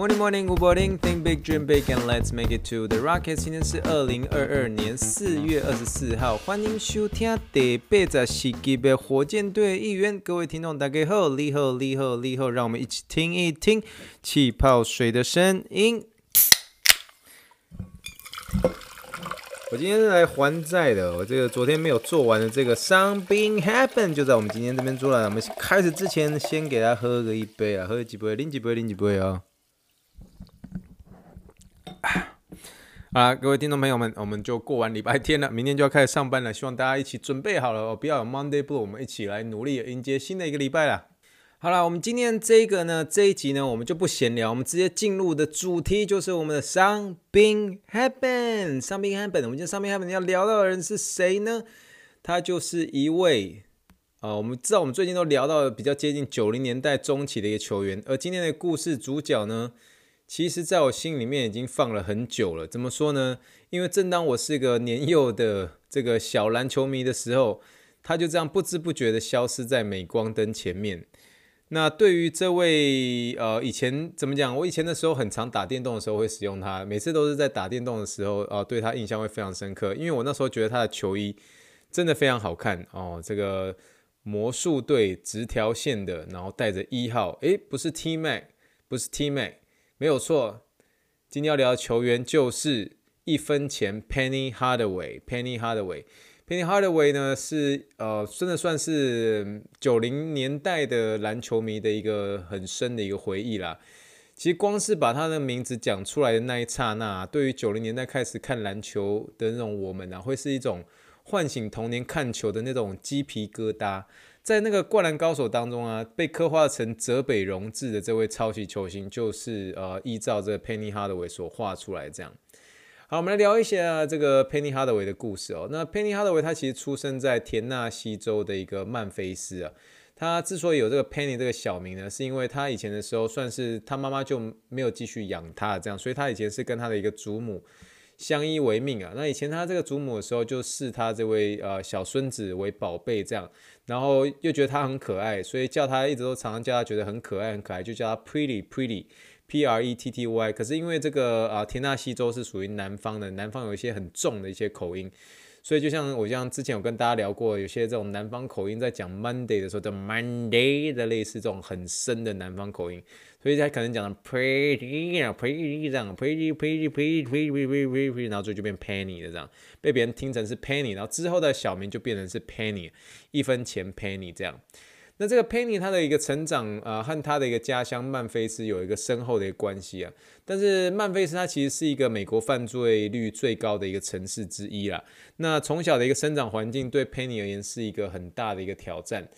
Morning, morning, good morning. Think big, dream big, and let's make it to the rocket. 今天是二零二二年四月二十四号，欢迎收听第八十四集的火箭队一员。各位听众，大家好，你好，你好，你好，让我们一起听一听气泡水的声音。我今天是来还债的，我这个昨天没有做完的这个 Something Happen 就在我们今天这边做了。我们开始之前，先给他喝个一杯啊，喝几杯，拎几杯，拎几杯啊。啦，各位听众朋友们，我们就过完礼拜天了，明天就要开始上班了。希望大家一起准备好了哦，不要有 Monday Blue，我们一起来努力迎接新的一个礼拜啦。好了，我们今天这个呢，这一集呢，我们就不闲聊，我们直接进入的主题就是我们的 Something Happen。Something Happen，我们今天 Something Happen 要聊到的人是谁呢？他就是一位啊、我们知道我们最近都聊到比较接近九零年代中期的一个球员，而今天的故事主角呢，其实，在我心里面已经放了很久了。怎么说呢？因为正当我是个年幼的这个小篮球迷的时候，他就这样不知不觉的消失在镁光灯前面。那对于这位呃，以前怎么讲？我以前的时候很常打电动的时候会使用它，每次都是在打电动的时候啊、呃，对他印象会非常深刻。因为我那时候觉得他的球衣真的非常好看哦，这个魔术队直条线的，然后带着一号，诶，不是 T Mac，不是 T Mac。没有错，今天要聊的球员就是一分钱 Penny Hardaway。Penny Hardaway，Penny Hardaway 呢是呃，真的算是九零年代的篮球迷的一个很深的一个回忆啦。其实光是把他的名字讲出来的那一刹那，对于九零年代开始看篮球的那种我们啊，会是一种唤醒童年看球的那种鸡皮疙瘩。在那个《灌篮高手》当中啊，被刻画成泽北荣治的这位超级球星，就是呃，依照这个 Penny Hardaway 所画出来这样。好，我们来聊一下这个 Penny Hardaway 的故事哦。那 Penny Hardaway 他其实出生在田纳西州的一个曼菲斯啊。他之所以有这个 Penny 这个小名呢，是因为他以前的时候算是他妈妈就没有继续养他这样，所以他以前是跟他的一个祖母相依为命啊。那以前他这个祖母的时候，就视他这位呃小孙子为宝贝这样。然后又觉得他很可爱，所以叫他一直都常常叫他觉得很可爱很可爱，就叫他 Pretty Pretty P R E T T Y。可是因为这个啊，田纳西州是属于南方的，南方有一些很重的一些口音。所以就像我像之前有跟大家聊过，有些这种南方口音在讲 Monday 的时候叫 Monday 的类似这种很深的南方口音，所以他可能讲的 pretty 啊 pretty 这样 pretty pretty pretty pretty pretty pretty，然后最后就变 Penny 的这样，被别人听成是 Penny，然后之后的小名就变成是 Penny，一分钱 Penny 这样。那这个 Penny 他的一个成长啊、呃，和他的一个家乡曼菲斯有一个深厚的一个关系啊。但是曼菲斯它其实是一个美国犯罪率最高的一个城市之一啦。那从小的一个生长环境对 Penny 而言是一个很大的一个挑战。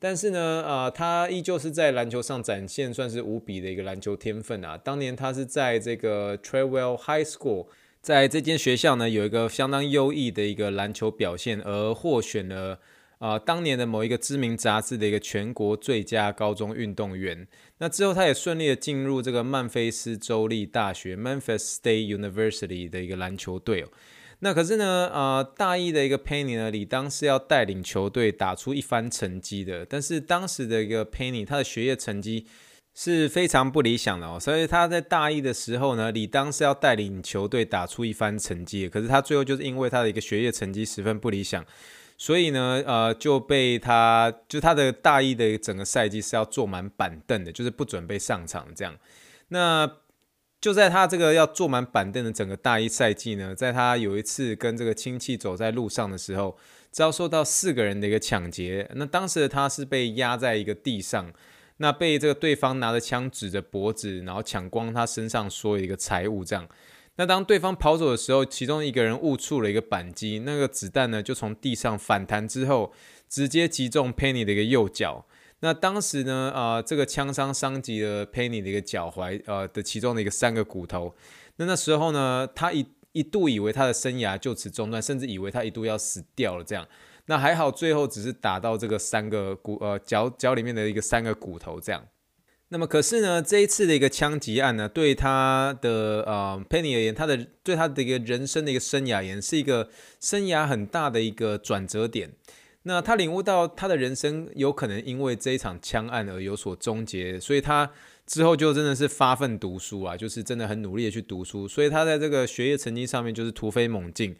但是呢，啊、呃，他依旧是在篮球上展现算是无比的一个篮球天分啊。当年他是在这个 Treadwell High School，在这间学校呢有一个相当优异的一个篮球表现，而获选了。啊、当年的某一个知名杂志的一个全国最佳高中运动员，那之后他也顺利的进入这个曼菲斯州立大学 （Memphis State University） 的一个篮球队哦。那可是呢，呃，大一的一个 Penny 呢，理当是要带领球队打出一番成绩的，但是当时的一个 Penny，他的学业成绩是非常不理想的哦，所以他在大一的时候呢，理当是要带领球队打出一番成绩，可是他最后就是因为他的一个学业成绩十分不理想。所以呢，呃，就被他就他的大一的整个赛季是要坐满板凳的，就是不准备上场这样。那就在他这个要坐满板凳的整个大一赛季呢，在他有一次跟这个亲戚走在路上的时候，遭受到四个人的一个抢劫。那当时他是被压在一个地上，那被这个对方拿着枪指着脖子，然后抢光他身上所有一个财物这样。那当对方跑走的时候，其中一个人误触了一个扳机，那个子弹呢就从地上反弹之后，直接击中 Penny 的一个右脚。那当时呢，啊、这个枪伤伤及了 Penny 的一个脚踝，呃的其中的一个三个骨头。那那时候呢，他一一度以为他的生涯就此中断，甚至以为他一度要死掉了这样。那还好，最后只是打到这个三个骨呃脚脚里面的一个三个骨头这样。那么可是呢，这一次的一个枪击案呢，对他的呃 Penny 而言，他的对他的一个人生的一个生涯而言，是一个生涯很大的一个转折点。那他领悟到他的人生有可能因为这一场枪案而有所终结，所以他之后就真的是发奋读书啊，就是真的很努力的去读书。所以他在这个学业成绩上面就是突飞猛进。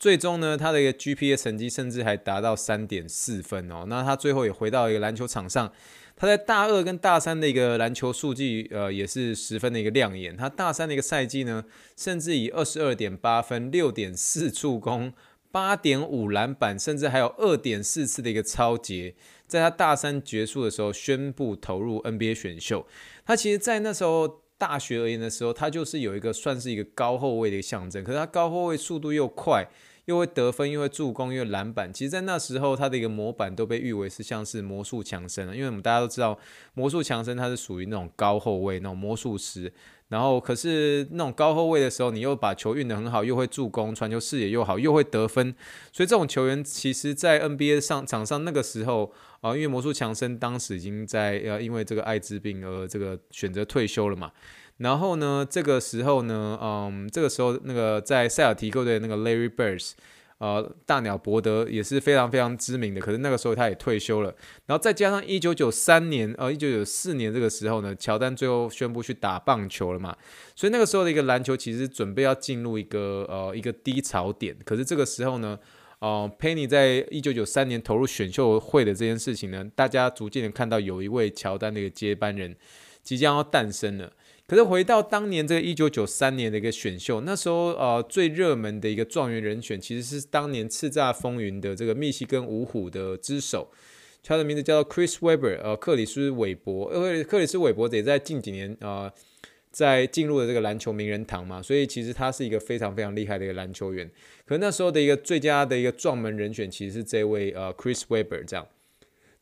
最终呢，他的一个 GPA 成绩甚至还达到三点四分哦。那他最后也回到一个篮球场上。他在大二跟大三的一个篮球数据，呃，也是十分的一个亮眼。他大三的一个赛季呢，甚至以二十二点八分、六点四助攻、八点五篮板，甚至还有二点四次的一个超节，在他大三结束的时候宣布投入 NBA 选秀。他其实，在那时候大学而言的时候，他就是有一个算是一个高后卫的一个象征。可是他高后卫速度又快。又会得分，又会助攻，又篮板。其实，在那时候，他的一个模板都被誉为是像是魔术强森了。因为我们大家都知道，魔术强森他是属于那种高后卫，那种魔术师。然后，可是那种高后卫的时候，你又把球运得很好，又会助攻，传球视野又好，又会得分。所以，这种球员其实，在 NBA 上场上那个时候啊，因为魔术强森当时已经在呃，因为这个艾滋病而这个选择退休了嘛。然后呢，这个时候呢，嗯，这个时候那个在塞尔提克队的那个 Larry Bird，呃，大鸟伯德也是非常非常知名的。可是那个时候他也退休了。然后再加上一九九三年，呃，一九九四年这个时候呢，乔丹最后宣布去打棒球了嘛。所以那个时候的一个篮球其实准备要进入一个呃一个低潮点。可是这个时候呢，呃，Penny 在一九九三年投入选秀会的这件事情呢，大家逐渐的看到有一位乔丹的一个接班人即将要诞生了。可是回到当年这个一九九三年的一个选秀，那时候呃最热门的一个状元人选其实是当年叱咤风云的这个密西根五虎的之首，他的名字叫做 Chris Weber，呃克里斯韦伯，因为克里斯韦伯也在近几年、呃、在进入了这个篮球名人堂嘛，所以其实他是一个非常非常厉害的一个篮球员。可那时候的一个最佳的一个撞门人选其实是这位呃 Chris Weber 这样。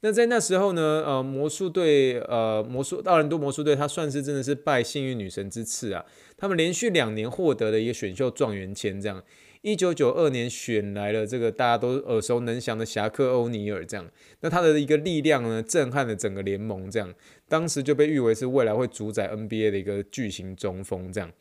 那在那时候呢，呃，魔术队，呃，魔术奥兰多魔术队，他算是真的是拜幸运女神之赐啊。他们连续两年获得了一个选秀状元签，这样。一九九二年选来了这个大家都耳熟能详的侠客欧尼尔，这样。那他的一个力量呢，震撼了整个联盟，这样。当时就被誉为是未来会主宰 NBA 的一个巨型中锋，这样。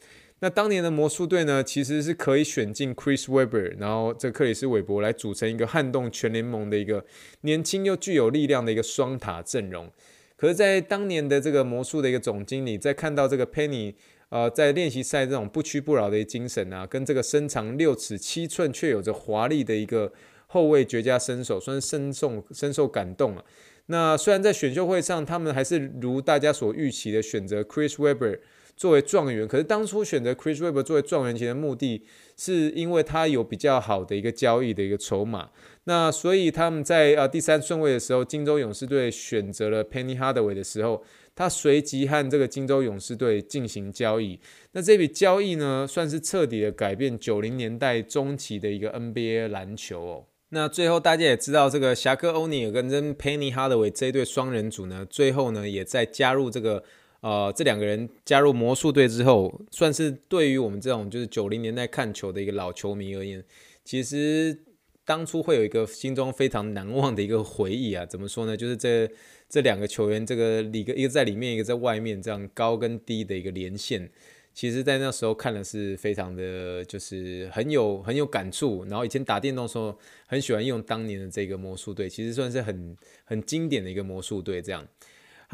那当年的魔术队呢，其实是可以选进 Chris Webber，然后这克里斯韦伯来组成一个撼动全联盟的一个年轻又具有力量的一个双塔阵容。可是，在当年的这个魔术的一个总经理，在看到这个 Penny，呃，在练习赛这种不屈不挠的精神啊，跟这个身长六尺七寸却有着华丽的一个后卫绝佳身手，算是深受深受感动了啊。那虽然在选秀会上，他们还是如大家所预期的选择 Chris Webber。作为状元，可是当初选择 Chris Webber 作为状元签的目的是因为他有比较好的一个交易的一个筹码。那所以他们在呃第三顺位的时候，金州勇士队选择了 Penny Hardaway 的时候，他随即和这个金州勇士队进行交易。那这笔交易呢，算是彻底的改变九零年代中期的一个 NBA 篮球哦。那最后大家也知道，这个侠客欧尼尔跟 Penny Hardaway 这一对双人组呢，最后呢也在加入这个。呃，这两个人加入魔术队之后，算是对于我们这种就是九零年代看球的一个老球迷而言，其实当初会有一个心中非常难忘的一个回忆啊。怎么说呢？就是这这两个球员，这个里个一个在里面，一个在外面，这样高跟低的一个连线，其实在那时候看的是非常的，就是很有很有感触。然后以前打电动的时候，很喜欢用当年的这个魔术队，其实算是很很经典的一个魔术队这样。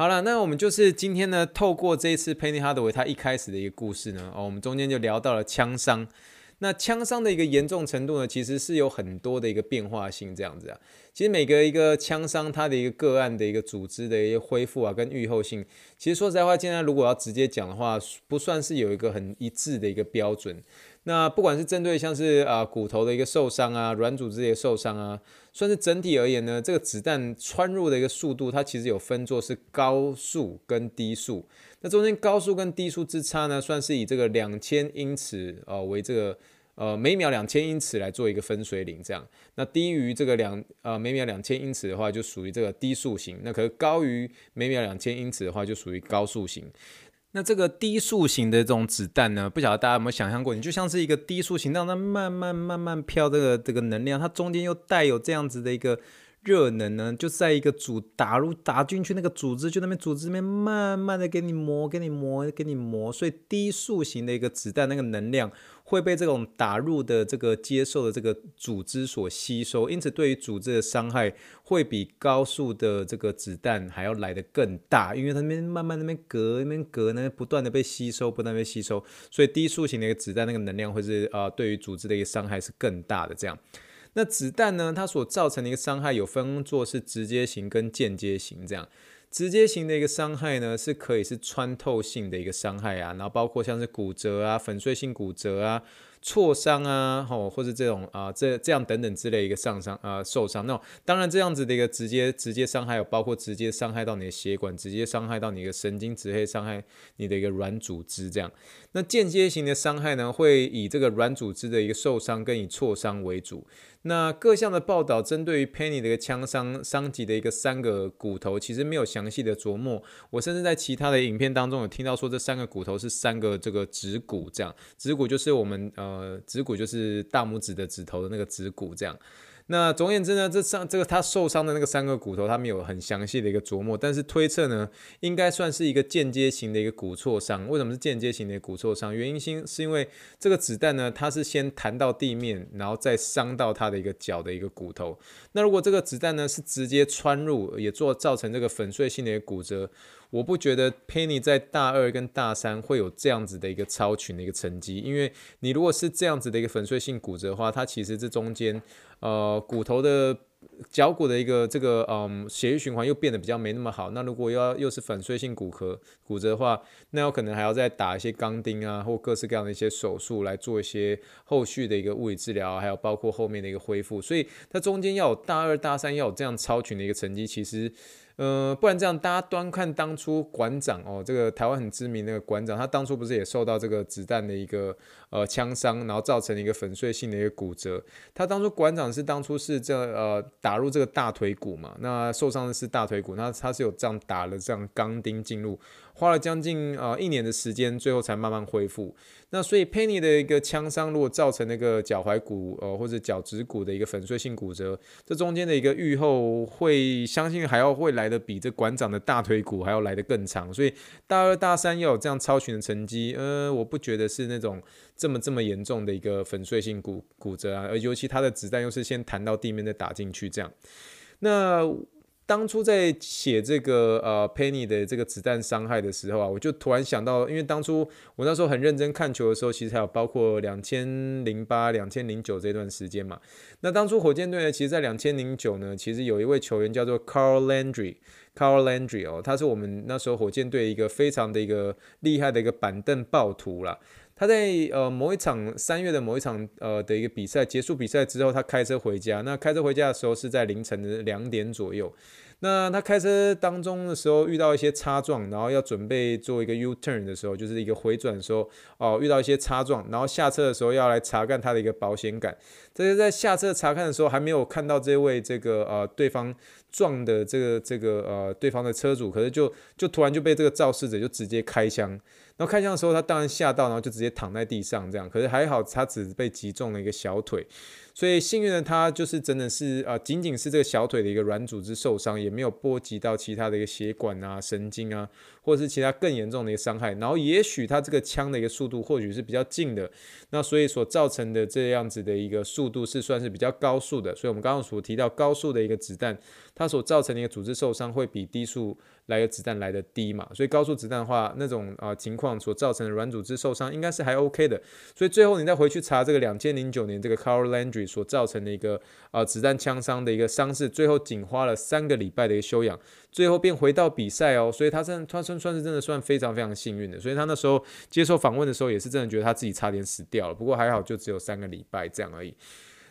好了，那我们就是今天呢，透过这一次 Penny Hardaway 他一开始的一个故事呢，哦，我们中间就聊到了枪伤。那枪伤的一个严重程度呢，其实是有很多的一个变化性这样子啊。其实每个一个枪伤，它的一个个案的一个组织的一个恢复啊，跟预后性，其实说实在话，现在如果要直接讲的话，不算是有一个很一致的一个标准。那不管是针对像是啊骨头的一个受伤啊，软组织的一个受伤啊，算是整体而言呢，这个子弹穿入的一个速度，它其实有分作是高速跟低速。那中间高速跟低速之差呢，算是以这个两千英尺啊为这个呃每秒两千英尺来做一个分水岭这样。那低于这个两呃每秒两千英尺的话，就属于这个低速型。那可是高于每秒两千英尺的话，就属于高速型。那这个低速型的这种子弹呢，不晓得大家有没有想象过？你就像是一个低速型，让它慢慢慢慢飘，这个这个能量，它中间又带有这样子的一个。热能呢，就在一个组打入打进去那个组织，就那边组织里面慢慢的给你磨，给你磨，给你磨。所以低速型的一个子弹，那个能量会被这种打入的这个接受的这个组织所吸收，因此对于组织的伤害会比高速的这个子弹还要来得更大，因为它那边慢慢那边隔那边隔呢不断的被吸收，不断被吸收，所以低速型的一个子弹那个能量会是啊、对于组织的一个伤害是更大的这样。那子弹呢？它所造成的一个伤害有分作是直接型跟间接型这样。直接型的一个伤害呢，是可以是穿透性的一个伤害啊，然后包括像是骨折啊、粉碎性骨折啊。挫伤啊，吼，或者这种啊，这这样等等之类一个上伤啊，受伤。那当然这样子的一个直接直接伤害，有包括直接伤害到你的血管，直接伤害到你的神经，直接伤害你的一个软组织。这样，那间接型的伤害呢，会以这个软组织的一个受伤跟以挫伤为主。那各项的报道针对于 Penny 的一个枪伤伤及的一个三个骨头，其实没有详细的琢磨。我甚至在其他的影片当中有听到说，这三个骨头是三个这个指骨，这样指骨就是我们呃。呃，指骨就是大拇指的指头的那个指骨，这样。那总而言之呢，这上这个他受伤的那个三个骨头，他没有很详细的一个琢磨，但是推测呢，应该算是一个间接型的一个骨挫伤。为什么是间接型的骨挫伤？原因是是因为这个子弹呢，它是先弹到地面，然后再伤到他的一个脚的一个骨头。那如果这个子弹呢是直接穿入，也做造成这个粉碎性的一个骨折。我不觉得 Penny 在大二跟大三会有这样子的一个超群的一个成绩，因为你如果是这样子的一个粉碎性骨折的话，它其实这中间，呃，骨头的脚骨的一个这个嗯血液循环又变得比较没那么好。那如果要又是粉碎性骨壳骨折的话，那有可能还要再打一些钢钉啊，或各式各样的一些手术来做一些后续的一个物理治疗，还有包括后面的一个恢复。所以它中间要有大二大三要有这样超群的一个成绩，其实。呃，不然这样，大家端看当初馆长哦，这个台湾很知名那个馆长，他当初不是也受到这个子弹的一个呃枪伤，然后造成一个粉碎性的一个骨折。他当初馆长是当初是这呃打入这个大腿骨嘛，那受伤的是大腿骨，那他是有这样打了这样钢钉进入。花了将近呃一年的时间，最后才慢慢恢复。那所以 Penny 的一个枪伤，如果造成那个脚踝骨呃或者脚趾骨的一个粉碎性骨折，这中间的一个愈后会相信还要会来来的比这馆长的大腿骨还要来的更长。所以大二大三要有这样超群的成绩，呃，我不觉得是那种这么这么严重的一个粉碎性骨骨折啊，而尤其他的子弹又是先弹到地面再打进去这样，那。当初在写这个呃 Penny 的这个子弹伤害的时候啊，我就突然想到，因为当初我那时候很认真看球的时候，其实还有包括两千零八、两千零九这段时间嘛。那当初火箭队呢，其实，在两千零九呢，其实有一位球员叫做 Carl Landry，Carl Landry 哦，他是我们那时候火箭队一个非常的一个厉害的一个板凳暴徒啦。他在呃某一场三月的某一场呃的一个比赛结束比赛之后，他开车回家。那开车回家的时候是在凌晨的两点左右。那他开车当中的时候遇到一些擦撞，然后要准备做一个 U turn 的时候，就是一个回转的时候哦，遇到一些擦撞，然后下车的时候要来查看他的一个保险杆。这是在下车查看的时候，还没有看到这位这个呃对方撞的这个这个呃对方的车主，可是就就突然就被这个肇事者就直接开枪。然后开枪的时候，他当然吓到，然后就直接躺在地上这样。可是还好，他只被击中了一个小腿，所以幸运的他就是真的是啊，仅仅是这个小腿的一个软组织受伤，也没有波及到其他的一个血管啊、神经啊，或者是其他更严重的一个伤害。然后也许他这个枪的一个速度或许是比较近的，那所以所造成的这样子的一个速度是算是比较高速的。所以我们刚刚所提到高速的一个子弹，它所造成的一个组织受伤会比低速来的子弹来的低嘛，所以高速子弹的话，那种啊、情况所造成的软组织受伤应该是还 OK 的。所以最后你再回去查这个两千零九年这个 Carl Landry 所造成的一个啊、子弹枪伤的一个伤势，最后仅花了三个礼拜的一个休养，最后便回到比赛哦。所以他算他算算是真的算非常非常幸运的。所以他那时候接受访问的时候也是真的觉得他自己差点死掉了，不过还好就只有三个礼拜这样而已。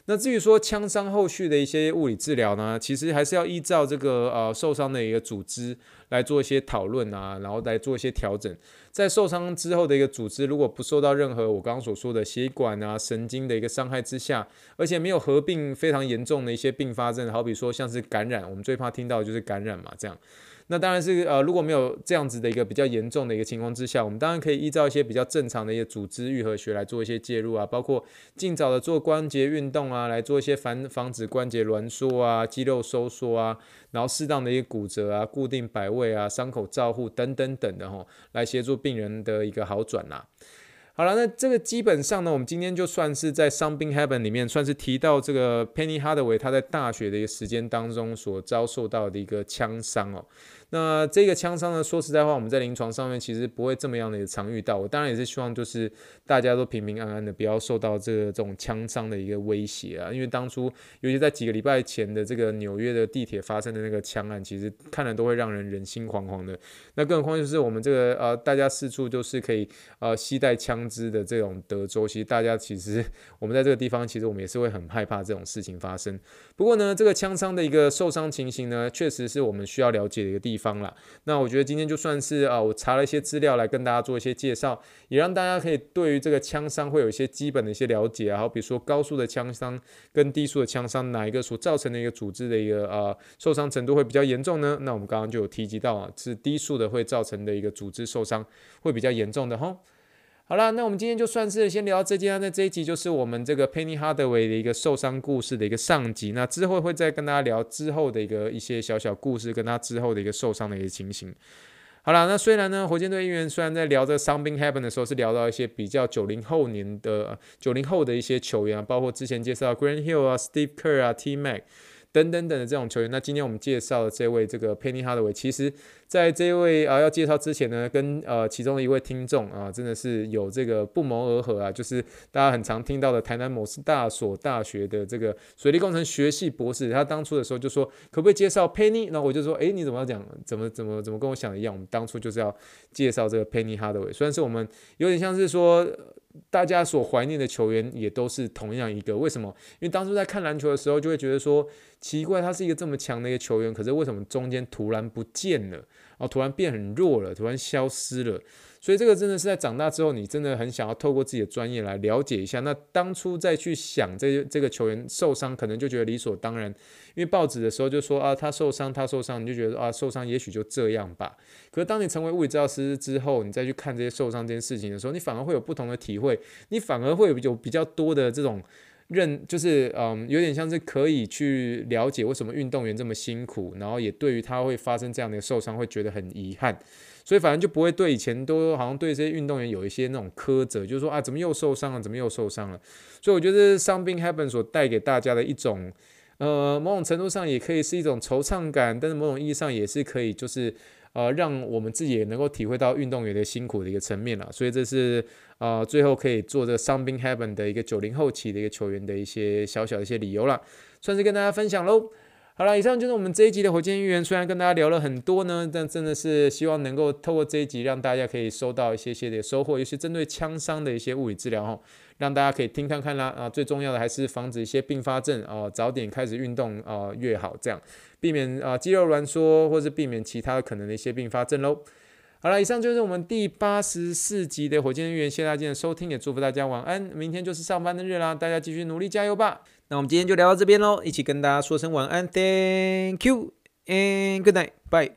那至于说枪伤后续的一些物理治疗呢，其实还是要依照这个呃受伤的一个组织来做一些讨论啊，然后来做一些调整。在受伤之后的一个组织，如果不受到任何我刚刚所说的血管啊、神经的一个伤害之下，而且没有合并非常严重的一些并发症，好比说像是感染，我们最怕听到的就是感染嘛，这样。那当然是呃，如果没有这样子的一个比较严重的一个情况之下，我们当然可以依照一些比较正常的一些组织愈合学来做一些介入啊，包括尽早的做关节运动啊，来做一些防防止关节挛缩啊、肌肉收缩啊，然后适当的一个骨折啊、固定摆位啊、伤口照护等等等的吼，来协助病人的一个好转啦。好了，那这个基本上呢，我们今天就算是在 Something Happened 里面，算是提到这个 Penny Hardaway 他在大学的一个时间当中所遭受到的一个枪伤哦。那这个枪伤呢，说实在话，我们在临床上面其实不会这么样的常遇到。我当然也是希望，就是大家都平平安安的，不要受到这个这种枪伤的一个威胁啊。因为当初，尤其在几个礼拜前的这个纽约的地铁发生的那个枪案，其实看了都会让人人心惶惶的。那更何况就是我们这个呃，大家四处都是可以呃携带枪支的这种德州，其实大家其实我们在这个地方，其实我们也是会很害怕这种事情发生。不过呢，这个枪伤的一个受伤情形呢，确实是我们需要了解的一个地方。方了，那我觉得今天就算是啊，我查了一些资料来跟大家做一些介绍，也让大家可以对于这个枪伤会有一些基本的一些了解啊，好比如说高速的枪伤跟低速的枪伤，哪一个所造成的一个组织的一个呃受伤程度会比较严重呢？那我们刚刚就有提及到啊，是低速的会造成的一个组织受伤会比较严重的哈。好了，那我们今天就算是先聊到这集，那这一集就是我们这个 Penny Hardaway 的一个受伤故事的一个上集。那之后会再跟大家聊之后的一个一些小小故事，跟他之后的一个受伤的一个情形。好了，那虽然呢，火箭队议员虽然在聊这个 Something Happened 的时候是聊到一些比较九零后年的九零后的一些球员啊，包括之前介绍 Green Hill 啊、Steve Kerr 啊、T Mac。等等等的这种球员，那今天我们介绍的这位这个 Penny Hardaway，其实在这位啊要介绍之前呢，跟呃其中一位听众啊，真的是有这个不谋而合啊，就是大家很常听到的台南某大所大学的这个水利工程学系博士，他当初的时候就说可不可以介绍 Penny，那我就说，诶，你怎么要讲，怎么怎么怎么跟我想的一样，我们当初就是要介绍这个 Penny Hardaway，虽然是我们有点像是说。大家所怀念的球员也都是同样一个，为什么？因为当初在看篮球的时候，就会觉得说奇怪，他是一个这么强的一个球员，可是为什么中间突然不见了？哦，突然变很弱了，突然消失了。所以这个真的是在长大之后，你真的很想要透过自己的专业来了解一下。那当初再去想这这个球员受伤，可能就觉得理所当然，因为报纸的时候就说啊，他受伤，他受伤，你就觉得啊，受伤也许就这样吧。可是当你成为物理治疗师之后，你再去看这些受伤这件事情的时候，你反而会有不同的体会，你反而会有比较多的这种认，就是嗯，有点像是可以去了解为什么运动员这么辛苦，然后也对于他会发生这样的受伤会觉得很遗憾。所以反正就不会对以前都好像对这些运动员有一些那种苛责，就是说啊，怎么又受伤了？怎么又受伤了？所以我觉得 Something Happened 所带给大家的一种，呃，某种程度上也可以是一种惆怅感，但是某种意义上也是可以，就是呃，让我们自己也能够体会到运动员的辛苦的一个层面了。所以这是呃，最后可以做这个伤兵 happen 的一个九零后期的一个球员的一些小小的一些理由了，算是跟大家分享喽。好了，以上就是我们这一集的火箭议员。虽然跟大家聊了很多呢，但真的是希望能够透过这一集，让大家可以收到一些些的收获，尤其针对枪伤的一些物理治疗哈，让大家可以听看看啦。啊，最重要的还是防止一些并发症啊，早点开始运动啊越好，这样避免啊肌肉挛缩，或是避免其他可能的一些并发症喽。好了，以上就是我们第八十四集的火箭议员，谢谢大家的收听，也祝福大家晚安。明天就是上班的日啦，大家继续努力加油吧。那我们今天就聊到这边喽，一起跟大家说声晚安，Thank you and good night，bye。